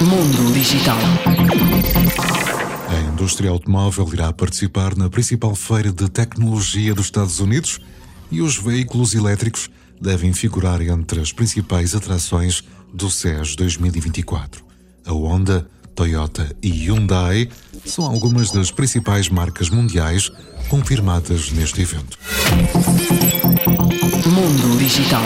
Mundo Digital. A indústria automóvel irá participar na principal feira de tecnologia dos Estados Unidos e os veículos elétricos devem figurar entre as principais atrações do SES 2024. A Honda, Toyota e Hyundai são algumas das principais marcas mundiais confirmadas neste evento. Mundo Digital.